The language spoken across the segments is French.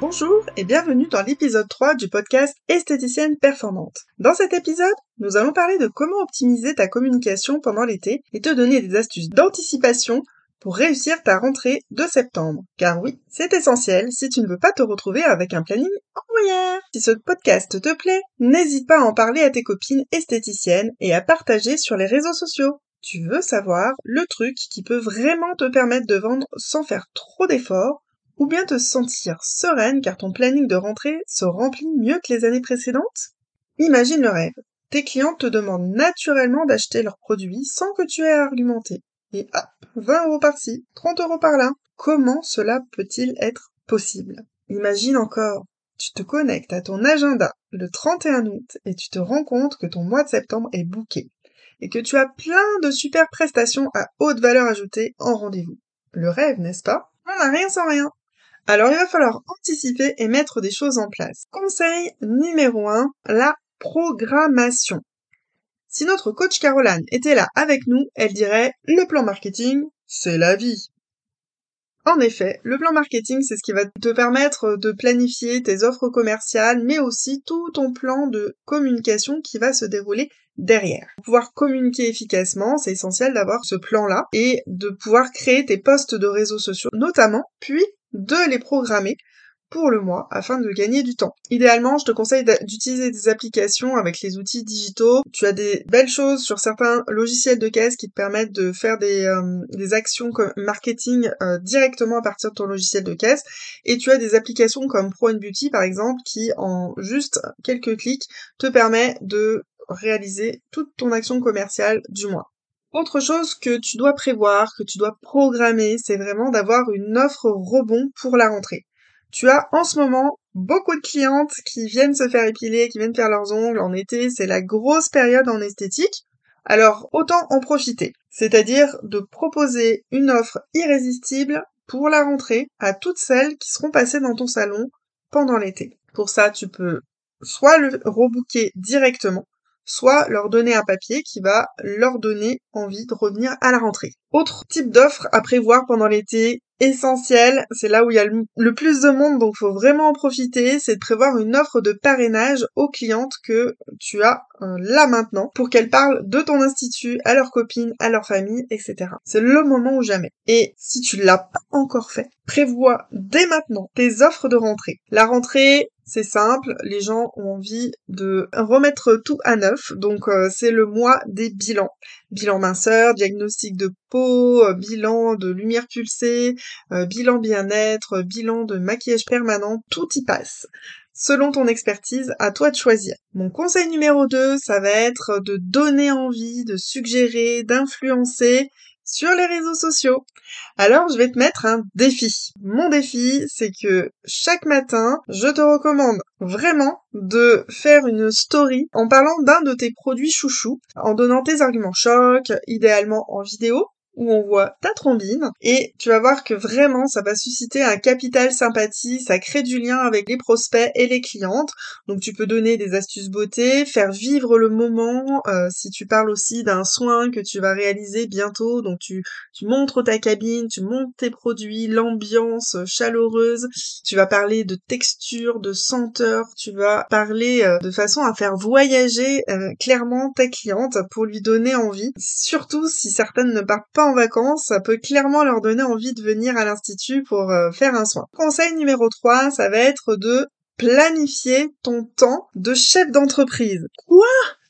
Bonjour et bienvenue dans l'épisode 3 du podcast Esthéticienne Performante. Dans cet épisode, nous allons parler de comment optimiser ta communication pendant l'été et te donner des astuces d'anticipation pour réussir ta rentrée de septembre. Car oui, c'est essentiel si tu ne veux pas te retrouver avec un planning en Si ce podcast te plaît, n'hésite pas à en parler à tes copines esthéticiennes et à partager sur les réseaux sociaux. Tu veux savoir le truc qui peut vraiment te permettre de vendre sans faire trop d'efforts? Ou bien te sentir sereine car ton planning de rentrée se remplit mieux que les années précédentes? Imagine le rêve. Tes clients te demandent naturellement d'acheter leurs produits sans que tu aies à argumenter. Et hop, 20 euros par-ci, 30 euros par-là. Comment cela peut-il être possible? Imagine encore, tu te connectes à ton agenda le 31 août et tu te rends compte que ton mois de septembre est bouqué et que tu as plein de super prestations à haute valeur ajoutée en rendez-vous. Le rêve, n'est-ce pas? On n'a rien sans rien. Alors il va falloir anticiper et mettre des choses en place. Conseil numéro 1, la programmation. Si notre coach Caroline était là avec nous, elle dirait le plan marketing, c'est la vie. En effet, le plan marketing, c'est ce qui va te permettre de planifier tes offres commerciales, mais aussi tout ton plan de communication qui va se dérouler derrière. Pour pouvoir communiquer efficacement, c'est essentiel d'avoir ce plan-là et de pouvoir créer tes postes de réseaux sociaux notamment, puis de les programmer pour le mois afin de gagner du temps. Idéalement, je te conseille d'utiliser des applications avec les outils digitaux. Tu as des belles choses sur certains logiciels de caisse qui te permettent de faire des, euh, actions marketing euh, directement à partir de ton logiciel de caisse. Et tu as des applications comme Pro Beauty par exemple qui en juste quelques clics te permet de réaliser toute ton action commerciale du mois. Autre chose que tu dois prévoir, que tu dois programmer, c'est vraiment d'avoir une offre rebond pour la rentrée. Tu as en ce moment beaucoup de clientes qui viennent se faire épiler, qui viennent faire leurs ongles en été, c'est la grosse période en esthétique. Alors autant en profiter, c'est-à-dire de proposer une offre irrésistible pour la rentrée à toutes celles qui seront passées dans ton salon pendant l'été. Pour ça, tu peux soit le rebooker directement, soit leur donner un papier qui va leur donner envie de revenir à la rentrée. Autre type d'offre à prévoir pendant l'été, essentiel, c'est là où il y a le, plus de monde, donc faut vraiment en profiter, c'est de prévoir une offre de parrainage aux clientes que tu as euh, là maintenant, pour qu'elles parlent de ton institut à leurs copines, à leur famille, etc. C'est le moment ou jamais. Et si tu l'as pas encore fait, prévois dès maintenant tes offres de rentrée. La rentrée, c'est simple, les gens ont envie de remettre tout à neuf, donc euh, c'est le mois des bilans. Bilan minceur, diagnostic de peau, euh, bilan de lumière pulsée, euh, bilan bien-être, bilan de maquillage permanent, tout y passe. Selon ton expertise, à toi de choisir. Mon conseil numéro 2, ça va être de donner envie, de suggérer, d'influencer sur les réseaux sociaux. Alors, je vais te mettre un défi. Mon défi, c'est que chaque matin, je te recommande vraiment de faire une story en parlant d'un de tes produits chouchous, en donnant tes arguments chocs, idéalement en vidéo, où on voit ta trombine et tu vas voir que vraiment ça va susciter un capital sympathie, ça crée du lien avec les prospects et les clientes. Donc tu peux donner des astuces beauté, faire vivre le moment. Euh, si tu parles aussi d'un soin que tu vas réaliser bientôt, donc tu, tu montres ta cabine, tu montres tes produits, l'ambiance chaleureuse, tu vas parler de texture, de senteur, tu vas parler euh, de façon à faire voyager euh, clairement ta cliente pour lui donner envie. Surtout si certaines ne partent pas en vacances, ça peut clairement leur donner envie de venir à l'institut pour euh, faire un soin. Conseil numéro 3, ça va être de planifier ton temps de chef d'entreprise. Quoi?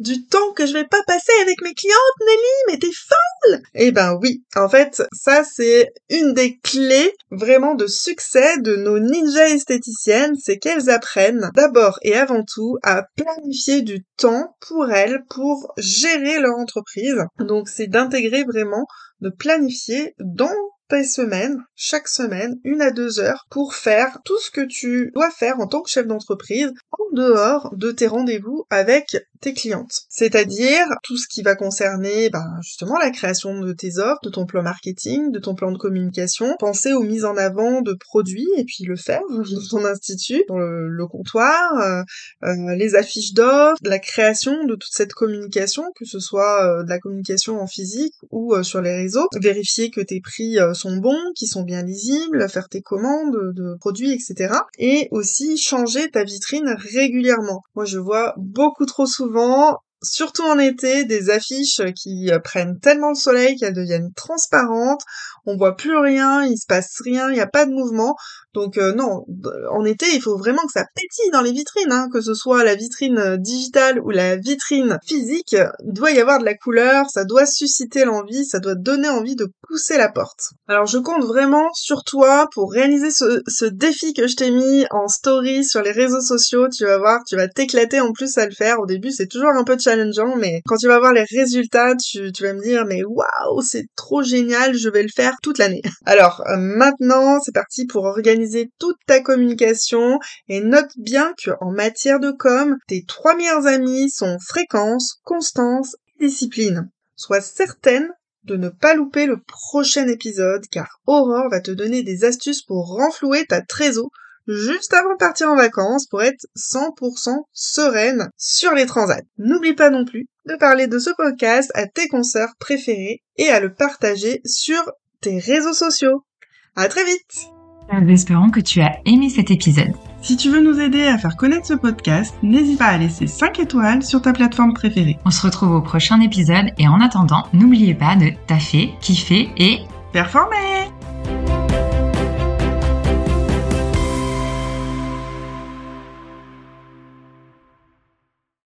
Du temps que je vais pas passer avec mes clientes, Nelly, mais t'es folle Eh ben oui, en fait, ça c'est une des clés vraiment de succès de nos ninjas esthéticiennes, c'est qu'elles apprennent d'abord et avant tout à planifier du temps pour elles, pour gérer leur entreprise. Donc c'est d'intégrer vraiment, de planifier dans tes semaines, chaque semaine, une à deux heures, pour faire tout ce que tu dois faire en tant que chef d'entreprise en dehors de tes rendez-vous avec tes clientes. C'est-à-dire tout ce qui va concerner ben, justement la création de tes offres, de ton plan marketing, de ton plan de communication, penser aux mises en avant de produits et puis le faire dans ton institut, dans le, comptoir, euh, euh, les affiches d'offres, la création de toute cette communication, que ce soit euh, de la communication en physique ou sur les réseaux, vérifier que tes prix sont bons, qu'ils sont bien lisibles, faire tes commandes de produits, etc. Et aussi changer ta vitrine régulièrement. Moi je vois beaucoup trop souvent surtout en été, des affiches qui prennent tellement le soleil qu'elles deviennent transparentes, on voit plus rien, il se passe rien, il n'y a pas de mouvement. Donc euh, non, en été, il faut vraiment que ça pétille dans les vitrines, hein, que ce soit la vitrine euh, digitale ou la vitrine physique, il doit y avoir de la couleur, ça doit susciter l'envie, ça doit donner envie de pousser la porte. Alors je compte vraiment sur toi pour réaliser ce, ce défi que je t'ai mis en story sur les réseaux sociaux, tu vas voir, tu vas t'éclater en plus à le faire. Au début, c'est toujours un peu challengeant, mais quand tu vas voir les résultats, tu, tu vas me dire, mais waouh, c'est trop génial, je vais le faire toute l'année. Alors euh, maintenant, c'est parti pour toute ta communication et note bien que en matière de com, tes trois meilleurs amis sont fréquence, constance et discipline. Sois certaine de ne pas louper le prochain épisode car Aurore va te donner des astuces pour renflouer ta trésor juste avant de partir en vacances pour être 100% sereine sur les transats. N'oublie pas non plus de parler de ce podcast à tes consoeurs préférés et à le partager sur tes réseaux sociaux. À très vite! Nous espérons que tu as aimé cet épisode. Si tu veux nous aider à faire connaître ce podcast, n'hésite pas à laisser 5 étoiles sur ta plateforme préférée. On se retrouve au prochain épisode et en attendant, n'oubliez pas de taffer, kiffer et performer